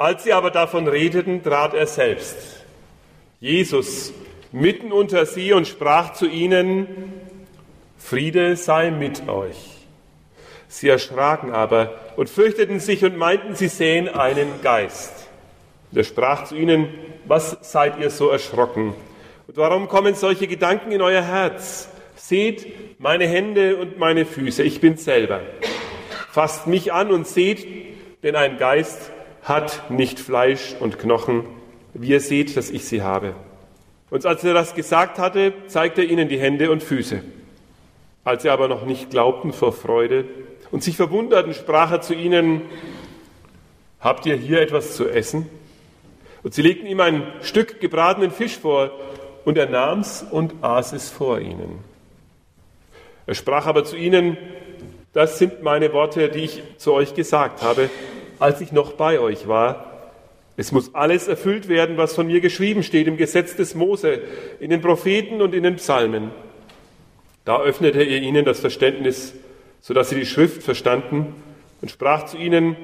Als sie aber davon redeten, trat er selbst, Jesus, mitten unter sie und sprach zu ihnen, Friede sei mit euch. Sie erschraken aber und fürchteten sich und meinten, sie sähen einen Geist. Und er sprach zu ihnen, was seid ihr so erschrocken? Und warum kommen solche Gedanken in euer Herz? Seht meine Hände und meine Füße, ich bin selber. Fasst mich an und seht, denn ein Geist hat nicht Fleisch und Knochen, wie ihr seht, dass ich sie habe. Und als er das gesagt hatte, zeigte er ihnen die Hände und Füße. Als sie aber noch nicht glaubten vor Freude und sich verwunderten, sprach er zu ihnen, habt ihr hier etwas zu essen? Und sie legten ihm ein Stück gebratenen Fisch vor, und er nahm's und aß es vor ihnen. Er sprach aber zu ihnen, das sind meine Worte, die ich zu euch gesagt habe, als ich noch bei euch war. Es muss alles erfüllt werden, was von mir geschrieben steht im Gesetz des Mose, in den Propheten und in den Psalmen. Da öffnete er ihnen das Verständnis, sodass sie die Schrift verstanden und sprach zu ihnen,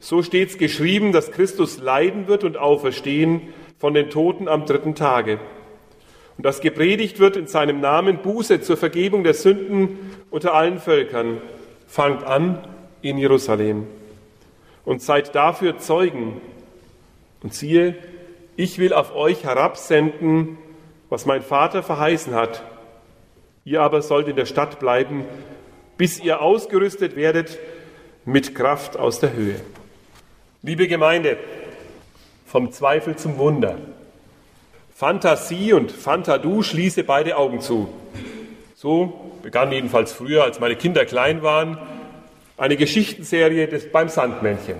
so steht's geschrieben, dass Christus leiden wird und auferstehen von den Toten am dritten Tage. Und dass gepredigt wird in seinem Namen Buße zur Vergebung der Sünden unter allen Völkern. Fangt an in Jerusalem und seid dafür Zeugen. Und siehe, ich will auf euch herabsenden, was mein Vater verheißen hat. Ihr aber sollt in der Stadt bleiben, bis ihr ausgerüstet werdet mit Kraft aus der Höhe. Liebe Gemeinde, vom Zweifel zum Wunder. Fantasie und Fantadu schließe beide Augen zu. So begann jedenfalls früher, als meine Kinder klein waren, eine Geschichtenserie des, beim Sandmännchen.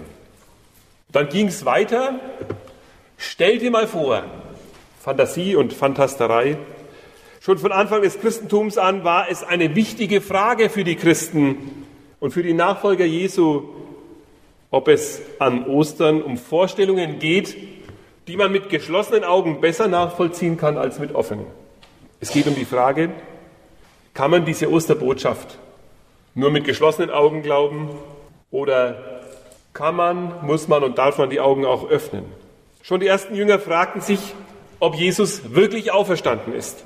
Dann ging es weiter. Stell dir mal vor, Fantasie und Fantasterei. Schon von Anfang des Christentums an war es eine wichtige Frage für die Christen und für die Nachfolger Jesu, ob es an Ostern um Vorstellungen geht, die man mit geschlossenen Augen besser nachvollziehen kann als mit offenen. Es geht um die Frage, kann man diese Osterbotschaft nur mit geschlossenen Augen glauben oder kann man, muss man und darf man die Augen auch öffnen? Schon die ersten Jünger fragten sich, ob Jesus wirklich auferstanden ist.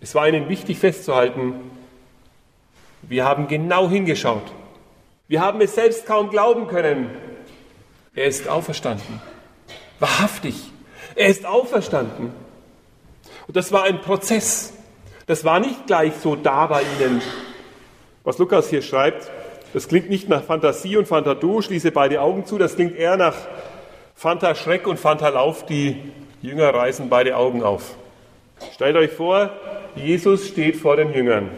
Es war ihnen wichtig festzuhalten, wir haben genau hingeschaut. Wir haben es selbst kaum glauben können. Er ist auferstanden. Wahrhaftig. Er ist auferstanden. Und das war ein Prozess. Das war nicht gleich so da bei ihnen. Was Lukas hier schreibt, das klingt nicht nach Fantasie und Fantadu, schließe beide Augen zu, das klingt eher nach Fanta Schreck und Fanta Lauf, die Jünger reißen beide Augen auf. Stellt euch vor, Jesus steht vor den Jüngern.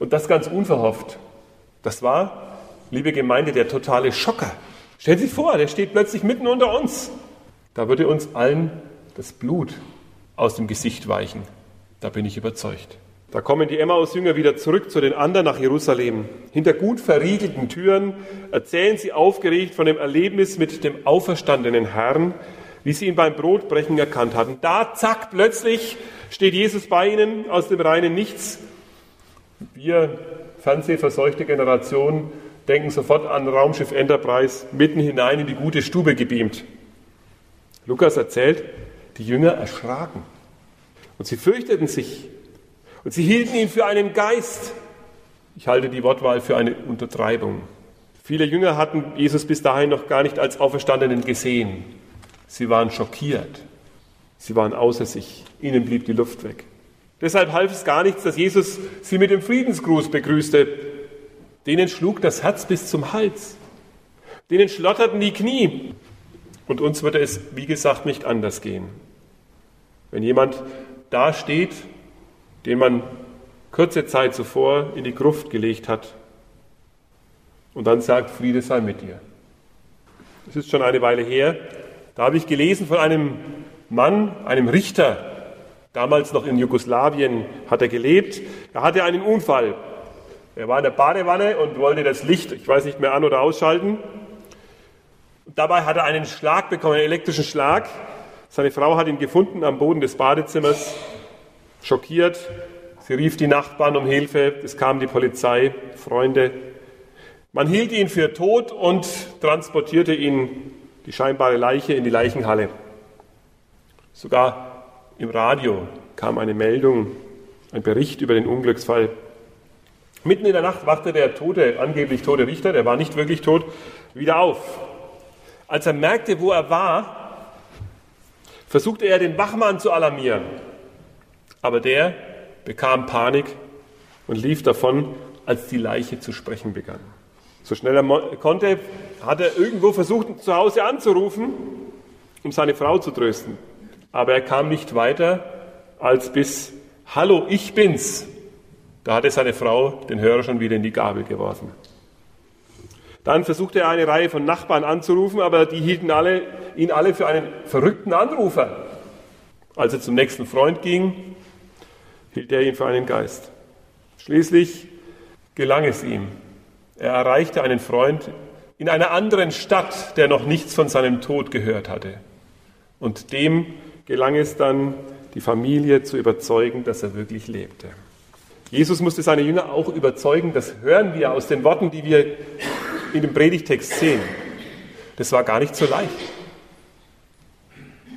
Und das ganz unverhofft. Das war, liebe Gemeinde, der totale Schocker. Stellt sich vor, der steht plötzlich mitten unter uns. Da würde uns allen das Blut aus dem Gesicht weichen. Da bin ich überzeugt. Da kommen die Emmaus-Jünger wieder zurück zu den anderen nach Jerusalem. Hinter gut verriegelten Türen erzählen sie aufgeregt von dem Erlebnis mit dem auferstandenen Herrn, wie sie ihn beim Brotbrechen erkannt hatten. Da, zack, plötzlich steht Jesus bei ihnen aus dem reinen Nichts. Wir, fernsehverseuchte Generation, denken sofort an Raumschiff Enterprise, mitten hinein in die gute Stube gebeamt. Lukas erzählt, die Jünger erschraken und sie fürchteten sich und sie hielten ihn für einen Geist. Ich halte die Wortwahl für eine Untertreibung. Viele Jünger hatten Jesus bis dahin noch gar nicht als Auferstandenen gesehen. Sie waren schockiert. Sie waren außer sich. Ihnen blieb die Luft weg. Deshalb half es gar nichts, dass Jesus sie mit dem Friedensgruß begrüßte. Denen schlug das Herz bis zum Hals. Denen schlotterten die Knie. Und uns würde es, wie gesagt, nicht anders gehen. Wenn jemand da steht, den man kurze Zeit zuvor in die Gruft gelegt hat und dann sagt, Friede sei mit dir. Das ist schon eine Weile her. Da habe ich gelesen von einem Mann, einem Richter, damals noch in Jugoslawien hat er gelebt. Er hatte einen Unfall. Er war in der Badewanne und wollte das Licht, ich weiß nicht mehr, an- oder ausschalten. Dabei hat er einen Schlag bekommen, einen elektrischen Schlag. Seine Frau hat ihn gefunden am Boden des Badezimmers, schockiert. Sie rief die Nachbarn um Hilfe, es kam die Polizei, Freunde. Man hielt ihn für tot und transportierte ihn die scheinbare Leiche in die Leichenhalle. Sogar im Radio kam eine Meldung, ein Bericht über den Unglücksfall. Mitten in der Nacht wachte der tote, angeblich tote Richter, der war nicht wirklich tot, wieder auf. Als er merkte, wo er war, versuchte er den Wachmann zu alarmieren. Aber der bekam Panik und lief davon, als die Leiche zu sprechen begann. So schnell er konnte, hat er irgendwo versucht, zu Hause anzurufen, um seine Frau zu trösten. Aber er kam nicht weiter als bis Hallo, ich bin's. Da hatte seine Frau den Hörer schon wieder in die Gabel geworfen. Dann versuchte er eine Reihe von Nachbarn anzurufen, aber die hielten alle, ihn alle für einen verrückten Anrufer. Als er zum nächsten Freund ging, hielt er ihn für einen Geist. Schließlich gelang es ihm. Er erreichte einen Freund in einer anderen Stadt, der noch nichts von seinem Tod gehört hatte. Und dem gelang es dann, die Familie zu überzeugen, dass er wirklich lebte. Jesus musste seine Jünger auch überzeugen, das hören wir aus den Worten, die wir in dem Predigtext sehen. Das war gar nicht so leicht.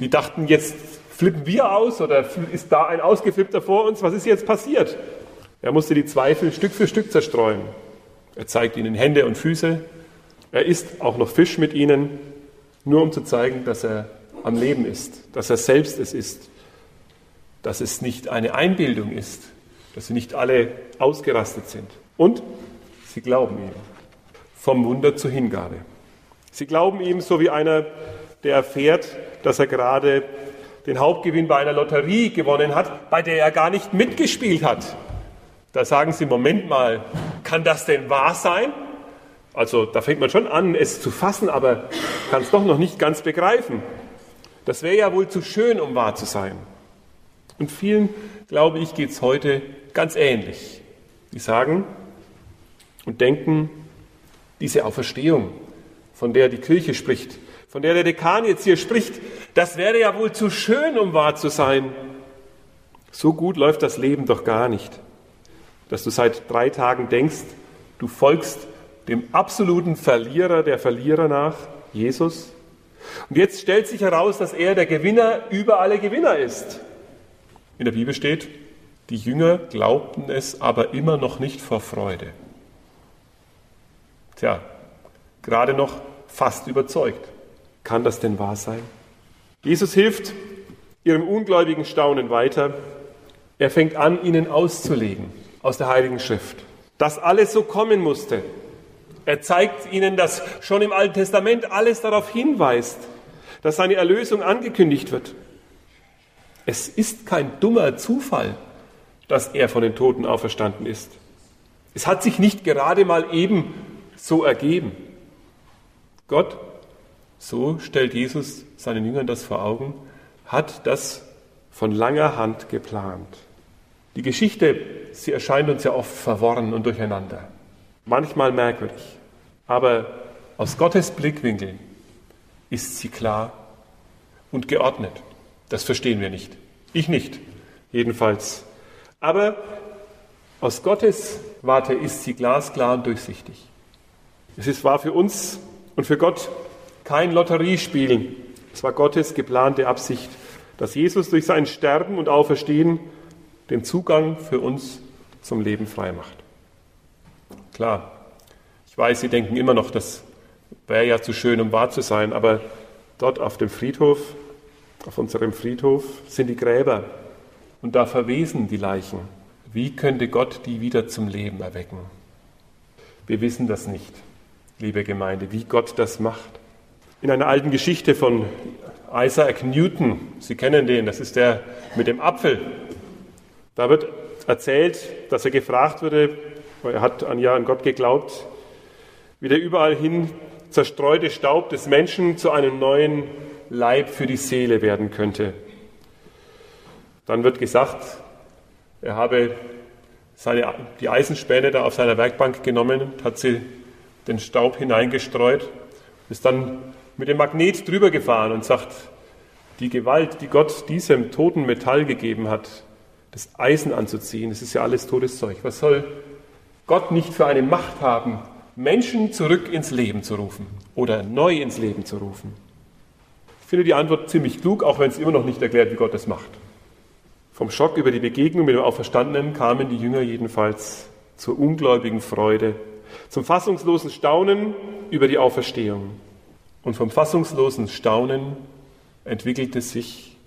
Die dachten, jetzt flippen wir aus oder ist da ein Ausgeflippter vor uns? Was ist jetzt passiert? Er musste die Zweifel Stück für Stück zerstreuen. Er zeigt ihnen Hände und Füße. Er isst auch noch Fisch mit ihnen, nur um zu zeigen, dass er am Leben ist, dass er selbst es ist, dass es nicht eine Einbildung ist, dass sie nicht alle ausgerastet sind. Und sie glauben ihm. Vom Wunder zur Hingabe. Sie glauben ihm, so wie einer, der erfährt, dass er gerade den Hauptgewinn bei einer Lotterie gewonnen hat, bei der er gar nicht mitgespielt hat. Da sagen sie, Moment mal, kann das denn wahr sein? Also da fängt man schon an, es zu fassen, aber kann es doch noch nicht ganz begreifen. Das wäre ja wohl zu schön, um wahr zu sein. Und vielen, glaube ich, geht es heute ganz ähnlich. Die sagen und denken, diese Auferstehung, von der die Kirche spricht, von der der Dekan jetzt hier spricht, das wäre ja wohl zu schön, um wahr zu sein. So gut läuft das Leben doch gar nicht, dass du seit drei Tagen denkst, du folgst dem absoluten Verlierer der Verlierer nach, Jesus. Und jetzt stellt sich heraus, dass er der Gewinner über alle Gewinner ist. In der Bibel steht, die Jünger glaubten es aber immer noch nicht vor Freude. Tja, gerade noch fast überzeugt. Kann das denn wahr sein? Jesus hilft ihrem ungläubigen Staunen weiter. Er fängt an, ihnen auszulegen aus der Heiligen Schrift, dass alles so kommen musste. Er zeigt ihnen, dass schon im Alten Testament alles darauf hinweist, dass seine Erlösung angekündigt wird. Es ist kein dummer Zufall, dass er von den Toten auferstanden ist. Es hat sich nicht gerade mal eben so ergeben. Gott, so stellt Jesus seinen Jüngern das vor Augen, hat das von langer Hand geplant. Die Geschichte, sie erscheint uns ja oft verworren und durcheinander, manchmal merkwürdig, aber aus Gottes Blickwinkel ist sie klar und geordnet. Das verstehen wir nicht. Ich nicht, jedenfalls. Aber aus Gottes Warte ist sie glasklar und durchsichtig. Es ist, war für uns und für Gott kein Lotteriespiel. Es war Gottes geplante Absicht, dass Jesus durch sein Sterben und Auferstehen den Zugang für uns zum Leben frei macht. Klar, ich weiß, Sie denken immer noch, das wäre ja zu schön, um wahr zu sein, aber dort auf dem Friedhof auf unserem Friedhof sind die Gräber und da verwesen die Leichen. Wie könnte Gott die wieder zum Leben erwecken? Wir wissen das nicht, liebe Gemeinde, wie Gott das macht. In einer alten Geschichte von Isaac Newton, Sie kennen den, das ist der mit dem Apfel. Da wird erzählt, dass er gefragt wurde, weil er hat an ja an Gott geglaubt, wie der überall hin zerstreute Staub des Menschen zu einem neuen Leib für die Seele werden könnte. Dann wird gesagt, er habe seine, die Eisenspäne da auf seiner Werkbank genommen, hat sie den Staub hineingestreut, ist dann mit dem Magnet drüber gefahren und sagt, die Gewalt, die Gott diesem toten Metall gegeben hat, das Eisen anzuziehen, das ist ja alles totes Zeug. Was soll Gott nicht für eine Macht haben, Menschen zurück ins Leben zu rufen oder neu ins Leben zu rufen? finde die Antwort ziemlich klug, auch wenn es immer noch nicht erklärt, wie Gott das macht. Vom Schock über die Begegnung mit dem Auferstandenen kamen die Jünger jedenfalls zur ungläubigen Freude, zum fassungslosen Staunen über die Auferstehung. Und vom fassungslosen Staunen entwickelte sich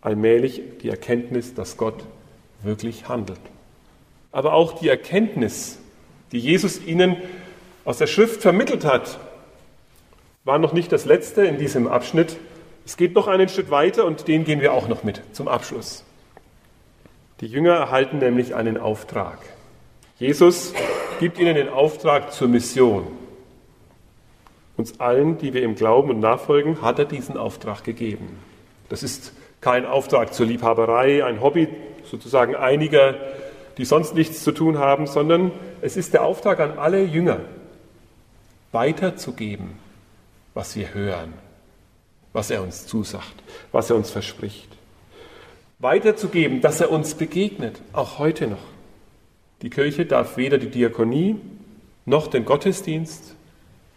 allmählich die Erkenntnis, dass Gott wirklich handelt. Aber auch die Erkenntnis, die Jesus ihnen aus der Schrift vermittelt hat, war noch nicht das letzte in diesem Abschnitt. Es geht noch einen Schritt weiter und den gehen wir auch noch mit zum Abschluss. Die Jünger erhalten nämlich einen Auftrag. Jesus gibt ihnen den Auftrag zur Mission. Uns allen, die wir ihm glauben und nachfolgen, hat er diesen Auftrag gegeben. Das ist kein Auftrag zur Liebhaberei, ein Hobby sozusagen einiger, die sonst nichts zu tun haben, sondern es ist der Auftrag an alle Jünger, weiterzugeben, was wir hören, was er uns zusagt, was er uns verspricht. Weiterzugeben, dass er uns begegnet, auch heute noch. Die Kirche darf weder die Diakonie noch den Gottesdienst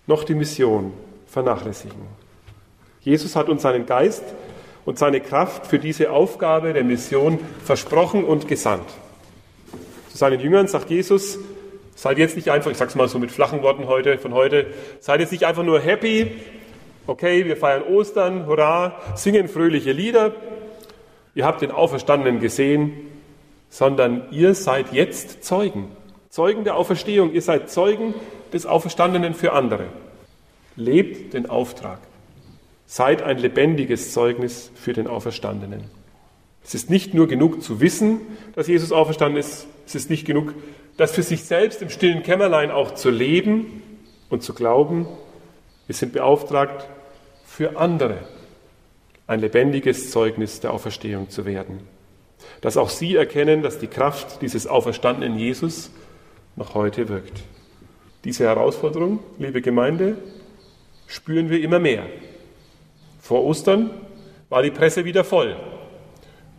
noch die Mission vernachlässigen. Jesus hat uns seinen Geist und seine Kraft für diese Aufgabe der Mission versprochen und gesandt. Zu seinen Jüngern sagt Jesus, Seid jetzt nicht einfach, ich sage es mal so mit flachen Worten heute, von heute, seid jetzt nicht einfach nur happy, okay, wir feiern Ostern, hurra, singen fröhliche Lieder, ihr habt den Auferstandenen gesehen, sondern ihr seid jetzt Zeugen. Zeugen der Auferstehung, ihr seid Zeugen des Auferstandenen für andere. Lebt den Auftrag. Seid ein lebendiges Zeugnis für den Auferstandenen. Es ist nicht nur genug zu wissen, dass Jesus auferstanden ist, es ist nicht genug das für sich selbst im stillen Kämmerlein auch zu leben und zu glauben. Wir sind beauftragt, für andere ein lebendiges Zeugnis der Auferstehung zu werden. Dass auch sie erkennen, dass die Kraft dieses auferstandenen Jesus noch heute wirkt. Diese Herausforderung, liebe Gemeinde, spüren wir immer mehr. Vor Ostern war die Presse wieder voll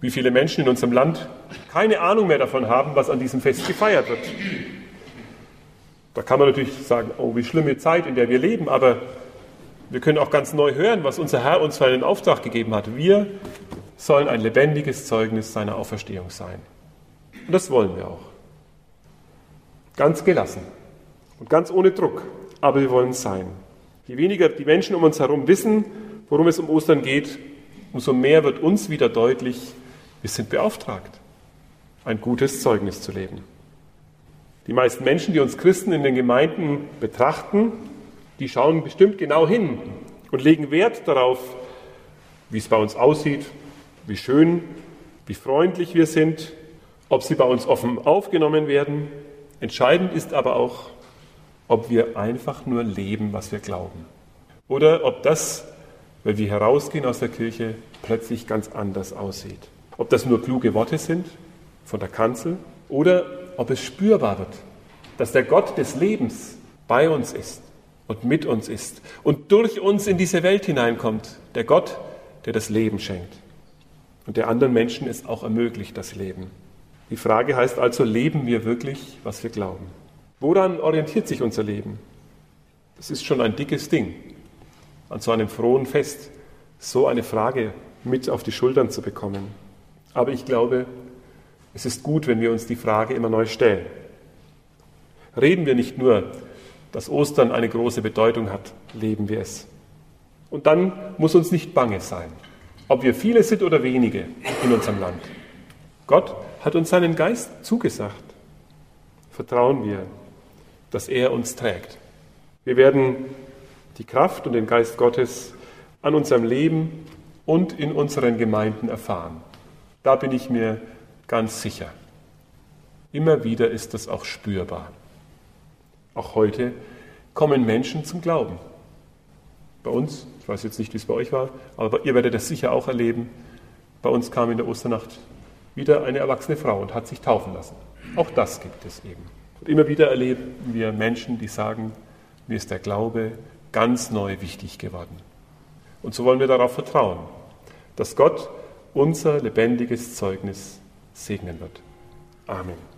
wie viele Menschen in unserem Land keine Ahnung mehr davon haben, was an diesem Fest gefeiert wird. Da kann man natürlich sagen, oh, wie schlimme Zeit, in der wir leben, aber wir können auch ganz neu hören, was unser Herr uns für einen Auftrag gegeben hat. Wir sollen ein lebendiges Zeugnis seiner Auferstehung sein. Und das wollen wir auch. Ganz gelassen und ganz ohne Druck, aber wir wollen es sein. Je weniger die Menschen um uns herum wissen, worum es um Ostern geht, umso mehr wird uns wieder deutlich, wir sind beauftragt, ein gutes Zeugnis zu leben. Die meisten Menschen, die uns Christen in den Gemeinden betrachten, die schauen bestimmt genau hin und legen Wert darauf, wie es bei uns aussieht, wie schön, wie freundlich wir sind, ob sie bei uns offen aufgenommen werden. Entscheidend ist aber auch, ob wir einfach nur leben, was wir glauben. Oder ob das, wenn wir herausgehen aus der Kirche, plötzlich ganz anders aussieht. Ob das nur kluge Worte sind von der Kanzel oder ob es spürbar wird, dass der Gott des Lebens bei uns ist und mit uns ist und durch uns in diese Welt hineinkommt. Der Gott, der das Leben schenkt und der anderen Menschen es auch ermöglicht, das Leben. Die Frage heißt also, leben wir wirklich, was wir glauben? Woran orientiert sich unser Leben? Das ist schon ein dickes Ding, an so einem frohen Fest so eine Frage mit auf die Schultern zu bekommen. Aber ich glaube, es ist gut, wenn wir uns die Frage immer neu stellen. Reden wir nicht nur, dass Ostern eine große Bedeutung hat, leben wir es. Und dann muss uns nicht bange sein, ob wir viele sind oder wenige in unserem Land. Gott hat uns seinen Geist zugesagt. Vertrauen wir, dass er uns trägt. Wir werden die Kraft und den Geist Gottes an unserem Leben und in unseren Gemeinden erfahren. Da bin ich mir ganz sicher. Immer wieder ist das auch spürbar. Auch heute kommen Menschen zum Glauben. Bei uns, ich weiß jetzt nicht, wie es bei euch war, aber ihr werdet das sicher auch erleben. Bei uns kam in der Osternacht wieder eine erwachsene Frau und hat sich taufen lassen. Auch das gibt es eben. Und immer wieder erleben wir Menschen, die sagen, mir ist der Glaube ganz neu wichtig geworden. Und so wollen wir darauf vertrauen, dass Gott unser lebendiges Zeugnis segnen wird. Amen.